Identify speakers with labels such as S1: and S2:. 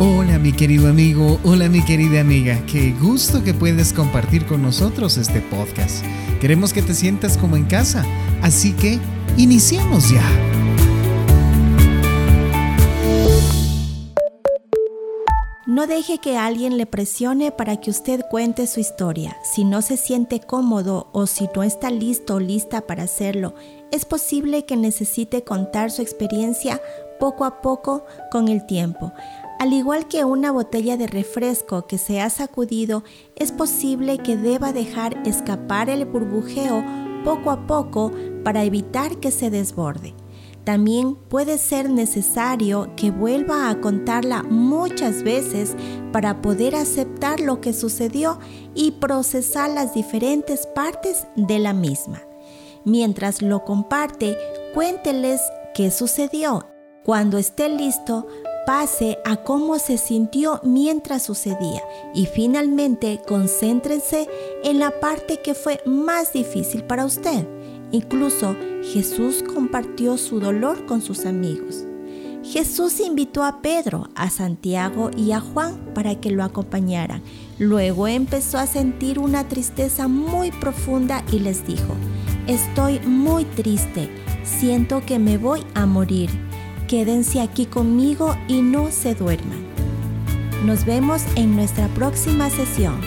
S1: Hola mi querido amigo, hola mi querida amiga, qué gusto que puedes compartir con nosotros este podcast. Queremos que te sientas como en casa, así que iniciemos ya.
S2: No deje que alguien le presione para que usted cuente su historia. Si no se siente cómodo o si no está listo o lista para hacerlo, es posible que necesite contar su experiencia poco a poco con el tiempo. Al igual que una botella de refresco que se ha sacudido, es posible que deba dejar escapar el burbujeo poco a poco para evitar que se desborde. También puede ser necesario que vuelva a contarla muchas veces para poder aceptar lo que sucedió y procesar las diferentes partes de la misma. Mientras lo comparte, cuénteles qué sucedió. Cuando esté listo, pase a cómo se sintió mientras sucedía y finalmente concéntrense en la parte que fue más difícil para usted. Incluso Jesús compartió su dolor con sus amigos. Jesús invitó a Pedro, a Santiago y a Juan para que lo acompañaran. Luego empezó a sentir una tristeza muy profunda y les dijo, estoy muy triste, siento que me voy a morir. Quédense aquí conmigo y no se duerman. Nos vemos en nuestra próxima sesión.